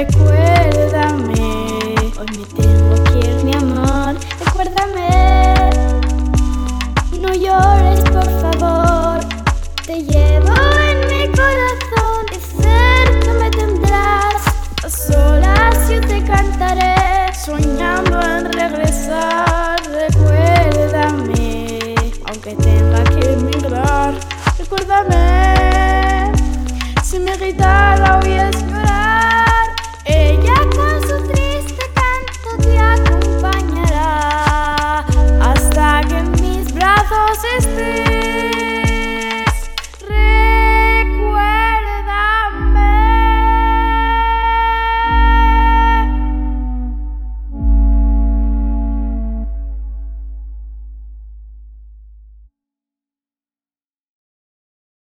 recuérdame. Hoy me tengo que ir, mi amor, recuérdame. No llores, por favor, te llevo en mi corazón y cerca me tendrás. A solas yo te cantaré, soñando en regresar. Recuérdame, aunque tenga que emigrar, recuérdame. resistir.